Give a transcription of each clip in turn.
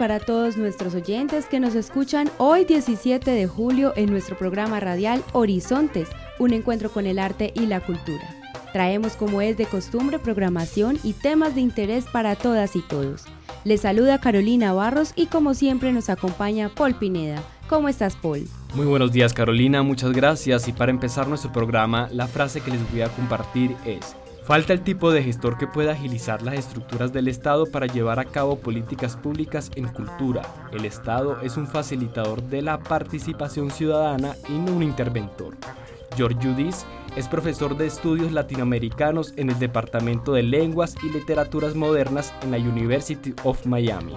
Para todos nuestros oyentes que nos escuchan hoy 17 de julio en nuestro programa radial Horizontes, un encuentro con el arte y la cultura. Traemos como es de costumbre programación y temas de interés para todas y todos. Les saluda Carolina Barros y como siempre nos acompaña Paul Pineda. ¿Cómo estás Paul? Muy buenos días Carolina, muchas gracias y para empezar nuestro programa la frase que les voy a compartir es Falta el tipo de gestor que pueda agilizar las estructuras del Estado para llevar a cabo políticas públicas en cultura. El Estado es un facilitador de la participación ciudadana y no un interventor. George Judis es profesor de estudios latinoamericanos en el Departamento de Lenguas y Literaturas Modernas en la University of Miami.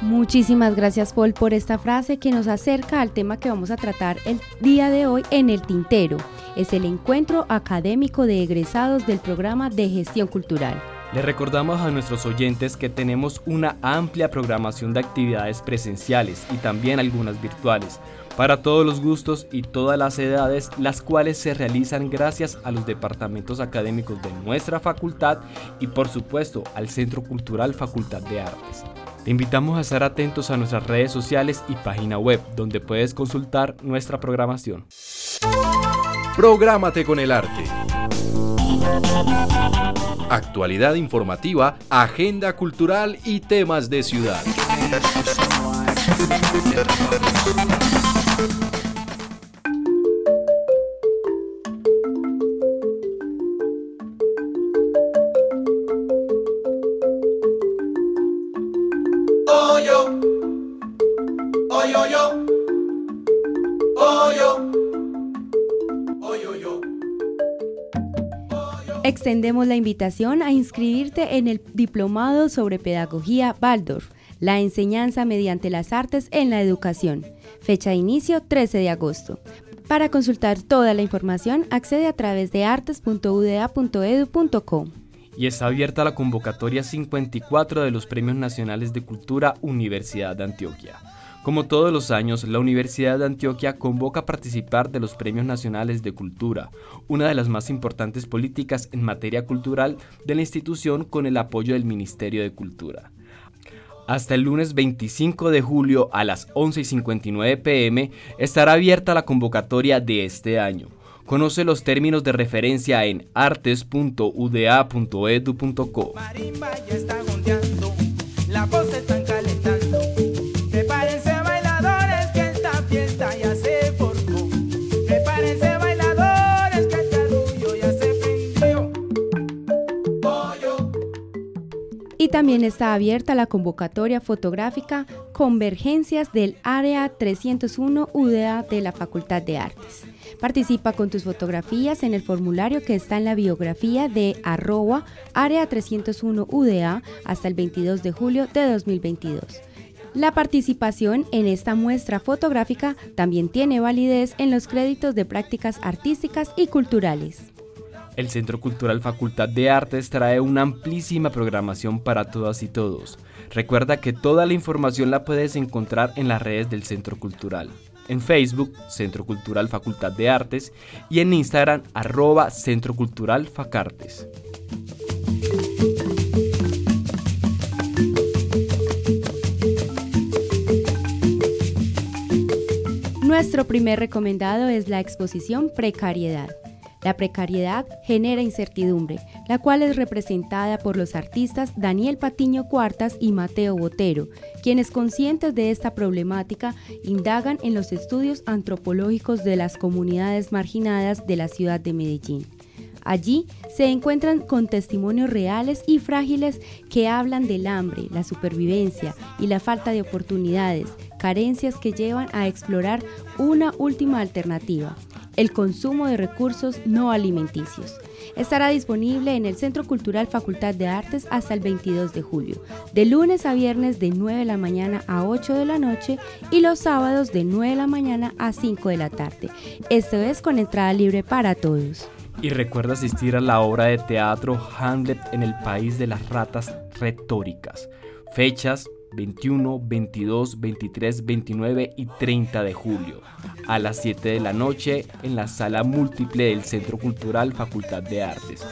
Muchísimas gracias Paul por esta frase que nos acerca al tema que vamos a tratar el día de hoy en el tintero. Es el encuentro académico de egresados del programa de gestión cultural. Le recordamos a nuestros oyentes que tenemos una amplia programación de actividades presenciales y también algunas virtuales para todos los gustos y todas las edades, las cuales se realizan gracias a los departamentos académicos de nuestra facultad y por supuesto al Centro Cultural Facultad de Artes. Invitamos a estar atentos a nuestras redes sociales y página web, donde puedes consultar nuestra programación. Prográmate con el arte. Actualidad informativa, agenda cultural y temas de ciudad. Extendemos la invitación a inscribirte en el Diplomado sobre Pedagogía Waldorf, la enseñanza mediante las artes en la educación. Fecha de inicio 13 de agosto. Para consultar toda la información, accede a través de artes.uda.edu.co. Y está abierta la convocatoria 54 de los Premios Nacionales de Cultura Universidad de Antioquia. Como todos los años, la Universidad de Antioquia convoca a participar de los Premios Nacionales de Cultura, una de las más importantes políticas en materia cultural de la institución con el apoyo del Ministerio de Cultura. Hasta el lunes 25 de julio a las 11.59 pm estará abierta la convocatoria de este año. Conoce los términos de referencia en artes.uda.edu.co. También está abierta la convocatoria fotográfica Convergencias del Área 301 UDA de la Facultad de Artes. Participa con tus fotografías en el formulario que está en la biografía de arroba área 301 UDA hasta el 22 de julio de 2022. La participación en esta muestra fotográfica también tiene validez en los créditos de prácticas artísticas y culturales. El Centro Cultural Facultad de Artes trae una amplísima programación para todas y todos. Recuerda que toda la información la puedes encontrar en las redes del Centro Cultural. En Facebook, Centro Cultural Facultad de Artes y en Instagram, arroba Centro Cultural Facartes. Nuestro primer recomendado es la exposición Precariedad la precariedad genera incertidumbre, la cual es representada por los artistas Daniel Patiño Cuartas y Mateo Botero, quienes conscientes de esta problemática indagan en los estudios antropológicos de las comunidades marginadas de la ciudad de Medellín. Allí se encuentran con testimonios reales y frágiles que hablan del hambre, la supervivencia y la falta de oportunidades carencias que llevan a explorar una última alternativa, el consumo de recursos no alimenticios. Estará disponible en el Centro Cultural Facultad de Artes hasta el 22 de julio, de lunes a viernes de 9 de la mañana a 8 de la noche y los sábados de 9 de la mañana a 5 de la tarde. Esto es con entrada libre para todos. Y recuerda asistir a la obra de teatro Hamlet en el País de las Ratas Retóricas. Fechas 21, 22, 23, 29 y 30 de julio, a las 7 de la noche en la sala múltiple del Centro Cultural Facultad de Artes.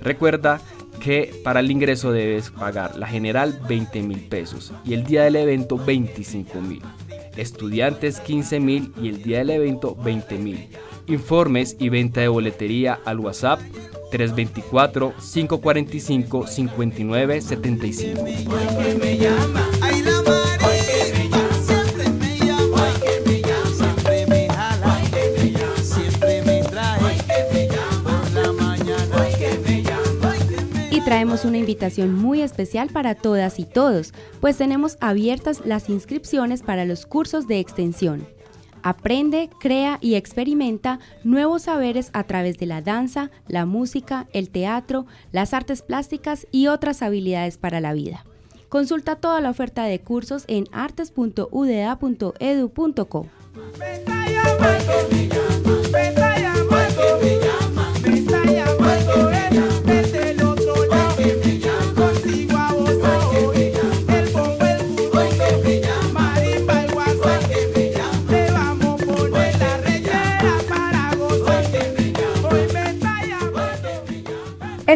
Recuerda que para el ingreso debes pagar la general 20 mil pesos y el día del evento 25 mil. Estudiantes 15 mil y el día del evento 20 mil. Informes y venta de boletería al WhatsApp 324-545-5975. Y traemos una invitación muy especial para todas y todos, pues tenemos abiertas las inscripciones para los cursos de extensión. Aprende, crea y experimenta nuevos saberes a través de la danza, la música, el teatro, las artes plásticas y otras habilidades para la vida. Consulta toda la oferta de cursos en artes.uda.edu.co.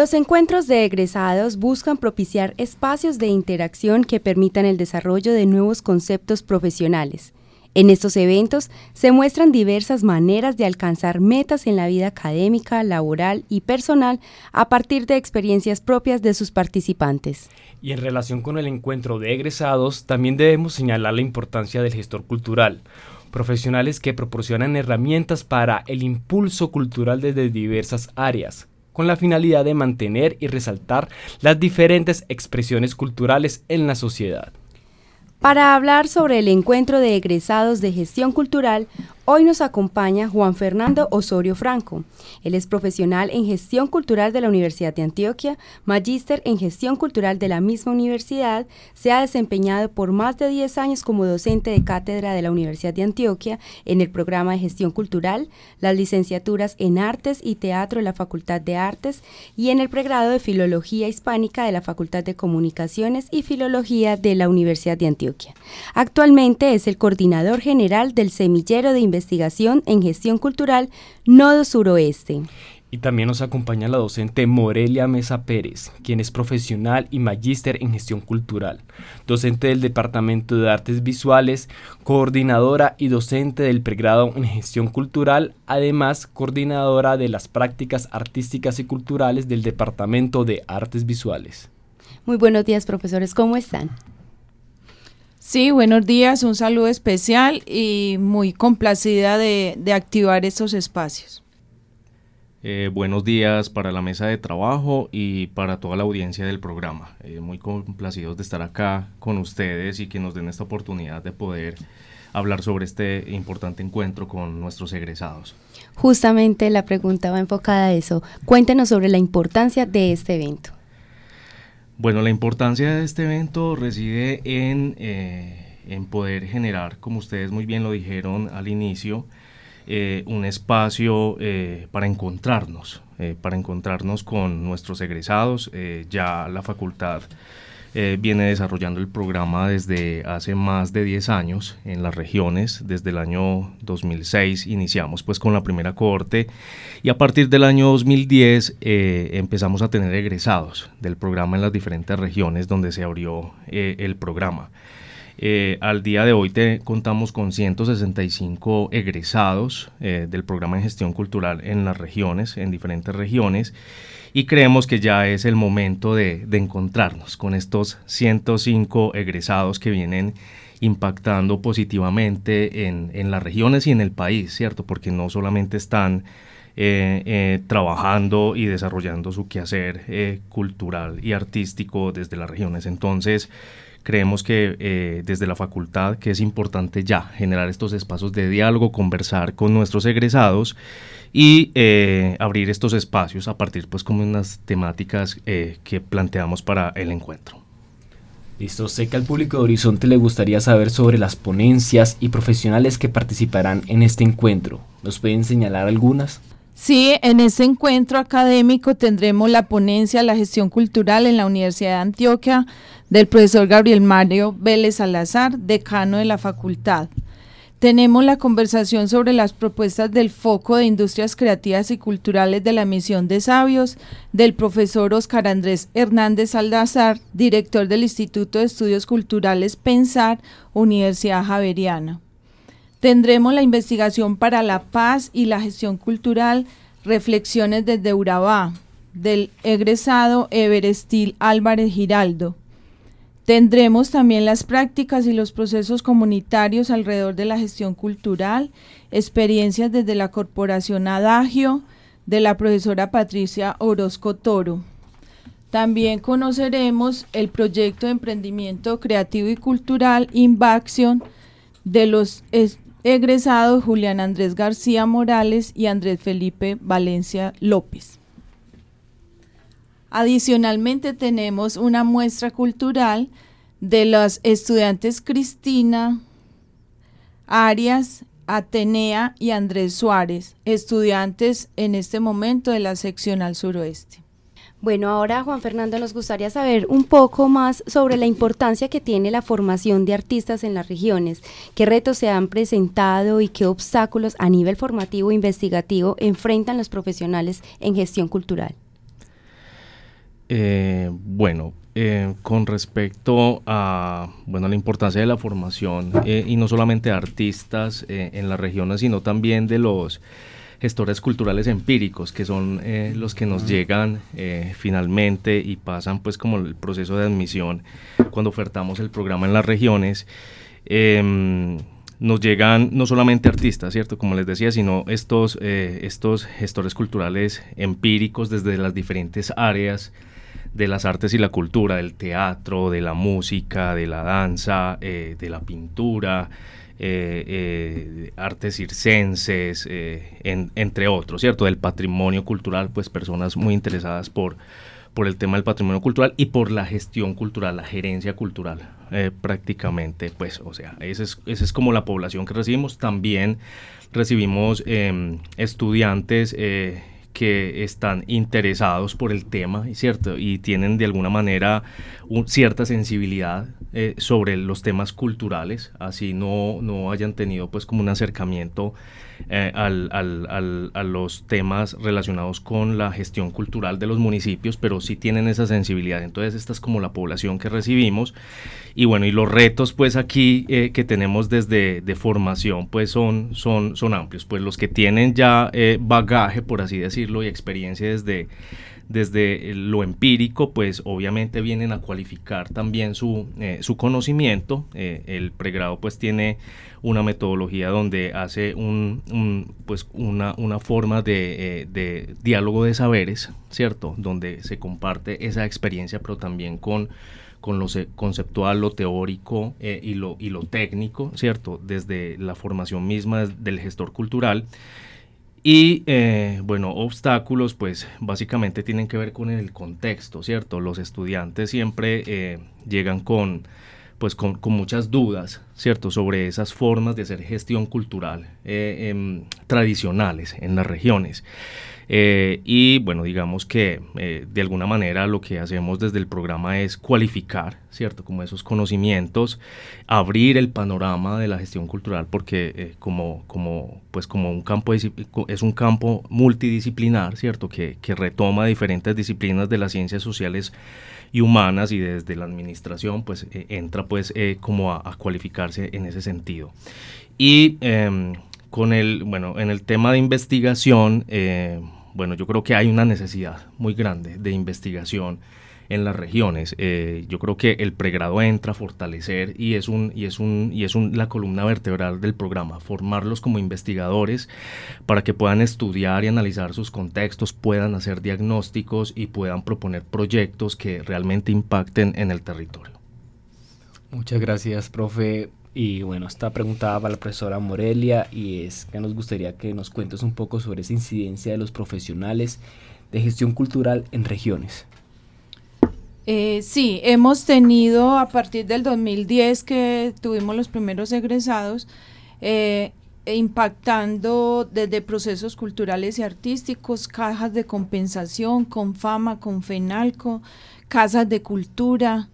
Los encuentros de egresados buscan propiciar espacios de interacción que permitan el desarrollo de nuevos conceptos profesionales. En estos eventos se muestran diversas maneras de alcanzar metas en la vida académica, laboral y personal a partir de experiencias propias de sus participantes. Y en relación con el encuentro de egresados, también debemos señalar la importancia del gestor cultural, profesionales que proporcionan herramientas para el impulso cultural desde diversas áreas, con la finalidad de mantener y resaltar las diferentes expresiones culturales en la sociedad. Para hablar sobre el encuentro de egresados de gestión cultural, Hoy nos acompaña Juan Fernando Osorio Franco. Él es profesional en gestión cultural de la Universidad de Antioquia, magíster en gestión cultural de la misma universidad, se ha desempeñado por más de 10 años como docente de cátedra de la Universidad de Antioquia en el programa de gestión cultural, las licenciaturas en artes y teatro de la Facultad de Artes y en el pregrado de filología hispánica de la Facultad de Comunicaciones y Filología de la Universidad de Antioquia. Actualmente es el coordinador general del semillero de investigación investigación en gestión cultural, Nodo Suroeste. Y también nos acompaña la docente Morelia Mesa Pérez, quien es profesional y magíster en gestión cultural, docente del Departamento de Artes Visuales, coordinadora y docente del pregrado en gestión cultural, además coordinadora de las prácticas artísticas y culturales del Departamento de Artes Visuales. Muy buenos días, profesores, ¿cómo están? Sí, buenos días, un saludo especial y muy complacida de, activar estos espacios. Eh, buenos días para la mesa de trabajo y para toda la audiencia del programa. Eh, muy complacidos de estar acá con ustedes y que nos den esta oportunidad de poder hablar sobre este importante encuentro con nuestros egresados. Justamente la pregunta va enfocada a eso. Cuéntenos sobre la importancia de este evento. Bueno, la importancia de este evento reside en, eh, en poder generar, como ustedes muy bien lo dijeron al inicio, eh, un espacio eh, para encontrarnos, para encontrarnos con nuestros egresados. ya la facultad eh, viene desarrollando el programa desde hace más de 10 años en las regiones. Desde el año 2006 iniciamos pues con la primera cohorte y a partir del año 2010 eh, empezamos a tener egresados del programa en las diferentes regiones donde se abrió eh, el programa. Eh, al día de hoy te, contamos con 165 egresados eh, del programa de gestión cultural en las regiones, en diferentes regiones, y creemos que ya es el momento de, encontrarnos con estos 105 egresados que vienen impactando positivamente en, las regiones y en el país, ¿cierto? Porque no solamente están eh, trabajando y desarrollando su quehacer cultural y artístico desde las regiones. Entonces, creemos que eh, desde la facultad que es importante ya generar estos espacios de diálogo, conversar con nuestros egresados y eh, abrir estos espacios a partir pues como unas temáticas eh, que planteamos para el encuentro. Listo, sé que al público de Horizonte le gustaría saber sobre las ponencias y profesionales que participarán en este encuentro. ¿Nos pueden señalar algunas? Sí, en este encuentro académico tendremos la ponencia La gestión cultural en la Universidad de Antioquia del profesor Gabriel Mario Vélez Salazar, decano de la facultad. Tenemos la conversación sobre las propuestas del foco de industrias creativas y culturales de la misión de sabios del profesor Oscar Andrés Hernández Salazar, director del Instituto de Estudios Culturales Pensar, Universidad Javeriana. Tendremos la investigación para la paz y la gestión cultural, reflexiones desde Urabá, del egresado Everestil Álvarez Giraldo. Tendremos también las prácticas y los procesos comunitarios alrededor de la gestión cultural, experiencias desde la Corporación Adagio, de la profesora Patricia Orozco Toro. También conoceremos el proyecto de emprendimiento creativo y cultural Invaction de los egresados Julián Andrés García Morales y Andrés Felipe Valencia López. Adicionalmente tenemos una muestra cultural de los estudiantes Cristina Arias, Atenea y Andrés Suárez, estudiantes en este momento de la seccional suroeste. Bueno, ahora Juan Fernando nos gustaría saber un poco más sobre la importancia que tiene la formación de artistas en las regiones, qué retos se han presentado y qué obstáculos a nivel formativo e investigativo enfrentan los profesionales en gestión cultural. Eh, bueno, eh, con respecto a bueno, la importancia de la formación, eh, y no solamente de artistas en las regiones, sino también de los gestores culturales empíricos, que son eh, los que nos llegan eh, finalmente y pasan pues como el proceso de admisión cuando ofertamos el programa en las regiones. Em, nos llegan no solamente artistas, ¿cierto? Como les decía, sino estos, eh, estos gestores culturales empíricos desde las diferentes áreas de las artes y la cultura, del teatro, de la música, de la danza, de la pintura, eh, eh, artes circenses, eh, entre otros, ¿cierto? Del patrimonio cultural, pues personas muy interesadas por, por el tema del patrimonio cultural y por la gestión cultural, la gerencia cultural, prácticamente, pues, o sea, esa es, esa es como la población que recibimos. También recibimos em, estudiantes que están interesados por el tema, ¿cierto? Y tienen de alguna manera cierta sensibilidad eh, sobre los temas culturales, así no, no hayan tenido pues como un acercamiento eh, al, al, a los temas relacionados con la gestión cultural de los municipios, pero sí tienen esa sensibilidad. Entonces esta es como la población que recibimos. Y bueno, y los retos pues aquí eh, que tenemos desde de formación pues son, son, son amplios. Pues los que tienen ya bagaje, por así decirlo, y experiencia desde desde lo empírico, pues obviamente vienen a cualificar también su, eh, su conocimiento. Eh, el pregrado pues tiene una metodología donde hace un, pues una, una forma de, eh, de, diálogo de saberes, ¿cierto? Donde se comparte esa experiencia, pero también con con lo conceptual, lo teórico y, lo, y lo técnico, ¿cierto? Desde la formación misma del gestor cultural. Y eh, bueno, obstáculos pues básicamente tienen que ver con el contexto, ¿cierto? Los estudiantes siempre eh, llegan con pues con, muchas dudas, ¿cierto? Sobre esas formas de hacer gestión cultural. Eh, em, tradicionales en las regiones. Eh, y bueno, digamos que eh, de alguna manera lo que hacemos desde el programa es cualificar, ¿cierto? Como esos conocimientos, abrir el panorama de la gestión cultural, porque eh, como, como, pues como un campo es un campo multidisciplinar, ¿cierto? Que, que retoma diferentes disciplinas de las ciencias sociales y humanas y desde la administración pues entra pues como a, cualificarse en ese sentido. Y em, con el, bueno, en el tema de investigación, bueno, yo creo que hay una necesidad muy grande de investigación en las regiones. Eh, yo creo que el pregrado entra a fortalecer y es un y es un y es un, la columna vertebral del programa, formarlos como investigadores para que puedan estudiar y analizar sus contextos, puedan hacer diagnósticos y puedan proponer proyectos que realmente impacten en el territorio. Muchas gracias, profe. Y bueno, esta pregunta va a la profesora Morelia y es que nos gustaría que nos cuentes un poco sobre esa incidencia de los profesionales de gestión cultural en regiones. Eh, sí, hemos tenido a partir del 2010 que tuvimos los primeros egresados, eh, impactando desde procesos culturales y artísticos, cajas de compensación, con fama, con FENALCO, casas de cultura,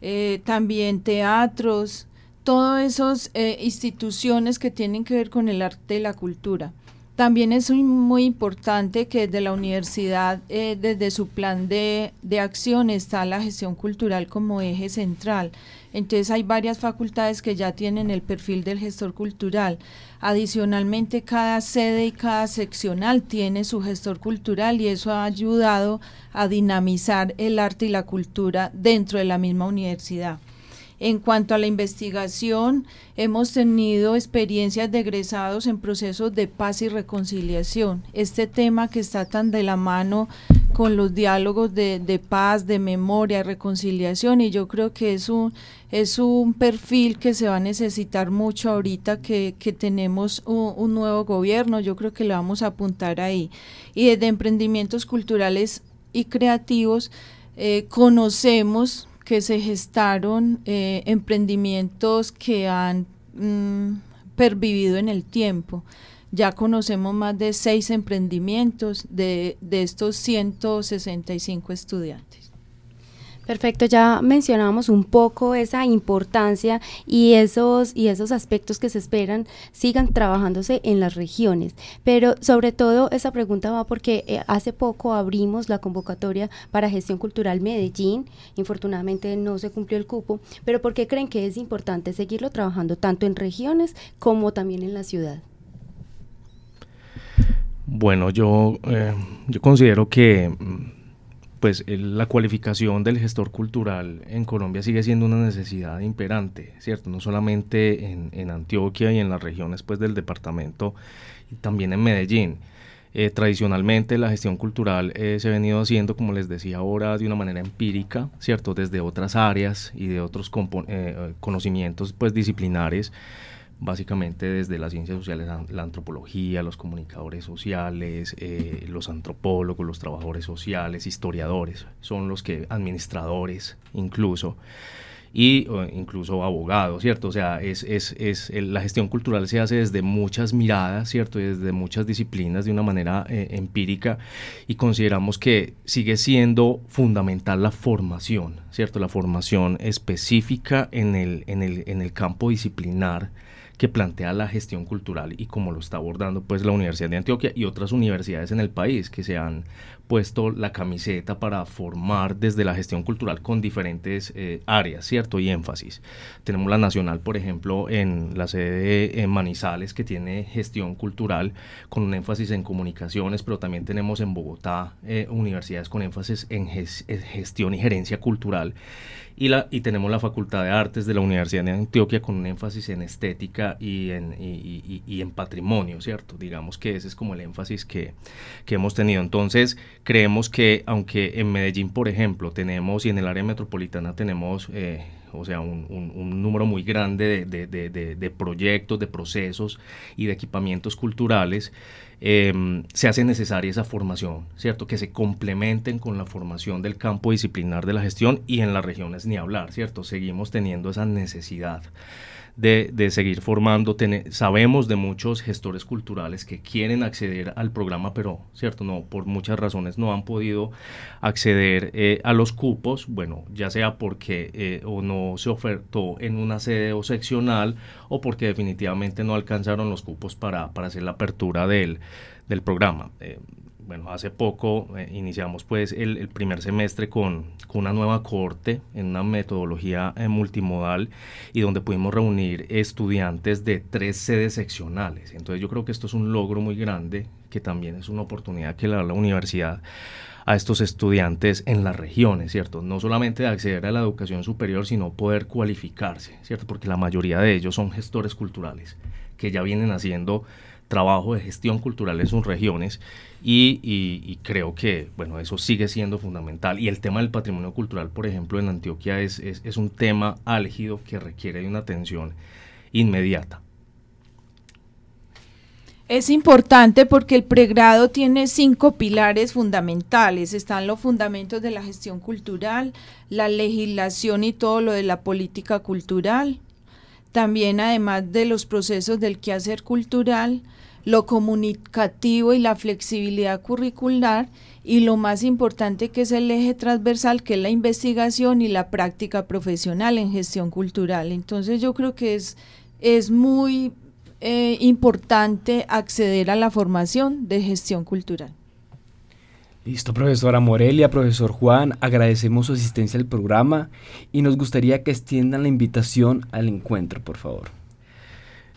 eh, también teatros, todas esas eh, instituciones que tienen que ver con el arte y la cultura. También es muy, importante que desde la universidad, eh, desde su plan de, de, acción, está la gestión cultural como eje central. Entonces hay varias facultades que ya tienen el perfil del gestor cultural. Adicionalmente, cada sede y cada seccional tiene su gestor cultural y eso ha ayudado a dinamizar el arte y la cultura dentro de la misma universidad. En cuanto a la investigación, hemos tenido experiencias de egresados en procesos de paz y reconciliación. Este tema que está tan de la mano con los diálogos de, paz, de memoria, reconciliación, y yo creo que es un, es un perfil que se va a necesitar mucho ahorita que, tenemos un, nuevo gobierno, yo creo que le vamos a apuntar ahí. Y desde emprendimientos culturales y creativos, eh, conocemos que se gestaron eh, emprendimientos que han mm, pervivido en el tiempo. Ya conocemos más de seis emprendimientos de, de estos 165 estudiantes. Perfecto, ya mencionamos un poco esa importancia y esos, y esos aspectos que se esperan sigan trabajándose en las regiones. Pero sobre todo esa pregunta va porque eh, hace poco abrimos la convocatoria para gestión cultural Medellín. Infortunadamente no se cumplió el cupo, pero ¿por qué creen que es importante seguirlo trabajando tanto en regiones como también en la ciudad? Bueno, yo, eh, yo considero que mm, pues la cualificación del gestor cultural en Colombia sigue siendo una necesidad imperante, ¿cierto? No solamente en, Antioquia y en las regiones pues, del departamento, también en Medellín. Eh, tradicionalmente la gestión cultural eh, se ha venido haciendo, como les decía ahora, de una manera empírica, ¿cierto? Desde otras áreas y de otros eh, conocimientos pues, disciplinares básicamente desde las ciencias sociales, la antropología, los comunicadores sociales, eh, los antropólogos, los trabajadores sociales, historiadores, son los que, administradores incluso, y incluso abogados, ¿cierto? O sea, es, es, es la gestión cultural se hace desde muchas miradas, ¿cierto? Desde muchas disciplinas de una manera eh, empírica y consideramos que sigue siendo fundamental la formación, ¿cierto? La formación específica en el, en el, en el campo disciplinar que plantea la gestión cultural y como lo está abordando pues la Universidad de Antioquia y otras universidades en el país que se han puesto la camiseta para formar desde la gestión cultural con diferentes eh, áreas, ¿cierto? Y énfasis. Tenemos la nacional, por ejemplo, en la sede en Manizales que tiene gestión cultural con un énfasis en comunicaciones, pero también tenemos en Bogotá eh, universidades con énfasis en gestión y gerencia cultural y, la, y tenemos la Facultad de Artes de la Universidad de Antioquia con un énfasis en estética y en, y, en patrimonio, ¿cierto? Digamos que ese es como el énfasis que, que, hemos tenido. Entonces, creemos que aunque en Medellín, por ejemplo, tenemos y en el área metropolitana tenemos... Eh, o sea, un, un, número muy grande de, de, de, proyectos, de procesos y de equipamientos culturales, Em, se hace necesaria esa formación, ¿cierto? Que se complementen con la formación del campo disciplinar de la gestión y en las regiones ni hablar, ¿cierto? Seguimos teniendo esa necesidad de, seguir formando. sabemos de muchos gestores culturales que quieren acceder al programa, pero, cierto, no, por muchas razones no han podido acceder eh, a los cupos, bueno, ya sea porque eh, o no se ofertó en una sede o seccional o porque definitivamente no alcanzaron los cupos para, para hacer la apertura del, del programa. Eh, bueno, hace poco eh, iniciamos pues el, primer semestre con, una nueva corte en una metodología eh, multimodal y donde pudimos reunir estudiantes de tres sedes seccionales. Entonces yo creo que esto es un logro muy grande que también es una oportunidad que le da la universidad a estos estudiantes en las regiones, ¿cierto? No solamente de acceder a la educación superior, sino poder cualificarse, ¿cierto? Porque la mayoría de ellos son gestores culturales que ya vienen haciendo trabajo de gestión cultural en sus regiones y, creo que bueno eso sigue siendo fundamental y el tema del patrimonio cultural por ejemplo en Antioquia es, es, un tema álgido que requiere de una atención inmediata. Es importante porque el pregrado tiene cinco pilares fundamentales. Están los fundamentos de la gestión cultural, la legislación y todo lo de la política cultural. También además de los procesos del quehacer cultural, lo comunicativo y la flexibilidad curricular y lo más importante que es el eje transversal, que es la investigación y la práctica profesional en gestión cultural. Entonces yo creo que es, es muy eh, importante acceder a la formación de gestión cultural. Listo, profesora Morelia, profesor Juan, agradecemos su asistencia al programa y nos gustaría que extiendan la invitación al encuentro, por favor.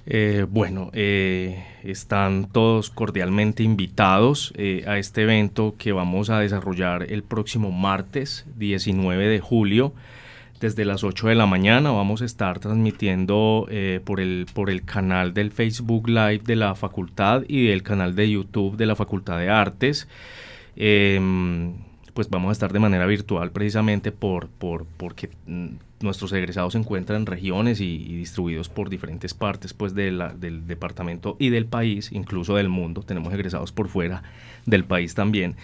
Eh, bueno, eh, están todos cordialmente invitados eh, a este evento que vamos a desarrollar el próximo martes 19 de julio. Desde las 8 de la mañana vamos a estar transmitiendo por, el, por el canal del Facebook Live de la facultad y del canal de YouTube de la Facultad de Artes. Em, pues vamos a estar de manera virtual precisamente por, por, porque mm, nuestros egresados se encuentran en regiones y, distribuidos por diferentes partes pues, de del departamento y del país, incluso del mundo. Tenemos egresados por fuera del país también.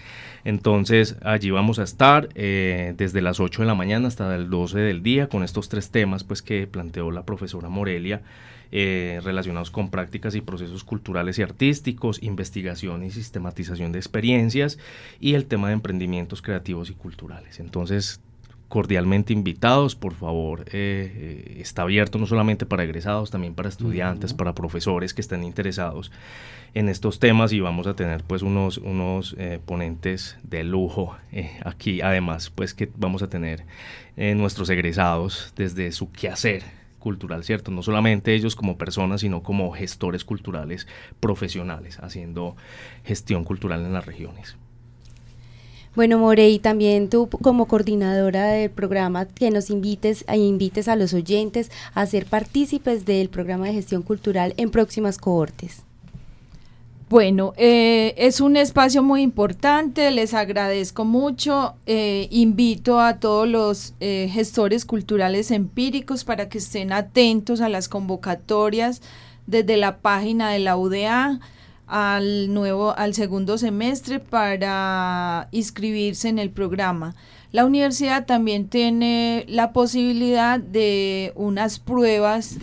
Entonces allí vamos a estar eh, desde las 8 de la mañana hasta el 12 del día con estos tres temas pues, que planteó la profesora Morelia. Eh, relacionados con prácticas y procesos culturales y artísticos, investigación y sistematización de experiencias y el tema de emprendimientos creativos y culturales. Entonces, cordialmente invitados, por favor, eh, eh, está abierto no solamente para egresados, también para estudiantes, para profesores que estén interesados en estos temas y vamos a tener pues unos, unos ponentes de lujo aquí, además pues que vamos a tener nuestros egresados desde su quehacer cultural, ¿cierto? No solamente ellos como personas, sino como gestores culturales profesionales, haciendo gestión cultural en las regiones. Bueno, Morey, también tú como coordinadora del programa, que nos invites e invites a los oyentes a ser partícipes del programa de gestión cultural en próximas cohortes. Bueno, eh, es un espacio muy importante, les agradezco mucho. Eh, invito a todos los eh, gestores culturales empíricos para que estén atentos a las convocatorias desde la página de la UDA al nuevo al segundo semestre para inscribirse en el programa. La universidad también tiene la posibilidad de unas pruebas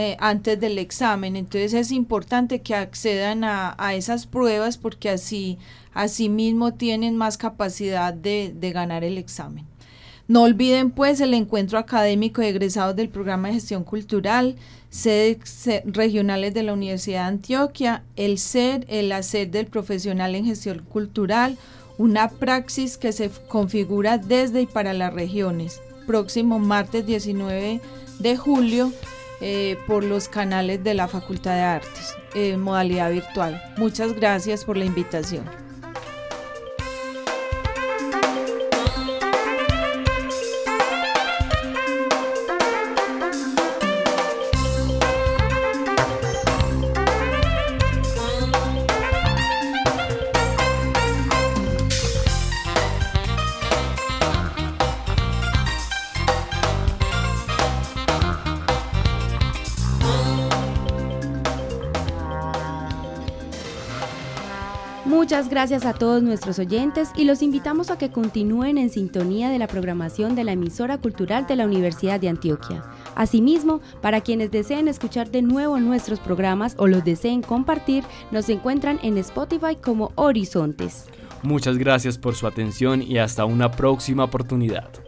eh, antes del examen. Entonces es importante que accedan a, esas pruebas porque así, así mismo tienen más capacidad de, ganar el examen. No olviden pues el encuentro académico de egresados del programa de gestión cultural, sedes regionales de la Universidad de Antioquia, el SER, el hacer del profesional en gestión cultural, una praxis que se configura desde y para las regiones. Próximo martes 19 de julio eh, por los canales de la Facultad de Artes en modalidad virtual. Muchas gracias por la invitación. Gracias a todos nuestros oyentes y los invitamos a que continúen en sintonía de la programación de la emisora cultural de la Universidad de Antioquia. Asimismo, para quienes deseen escuchar de nuevo nuestros programas o los deseen compartir, nos encuentran en Spotify como Horizontes. Muchas gracias por su atención y hasta una próxima oportunidad.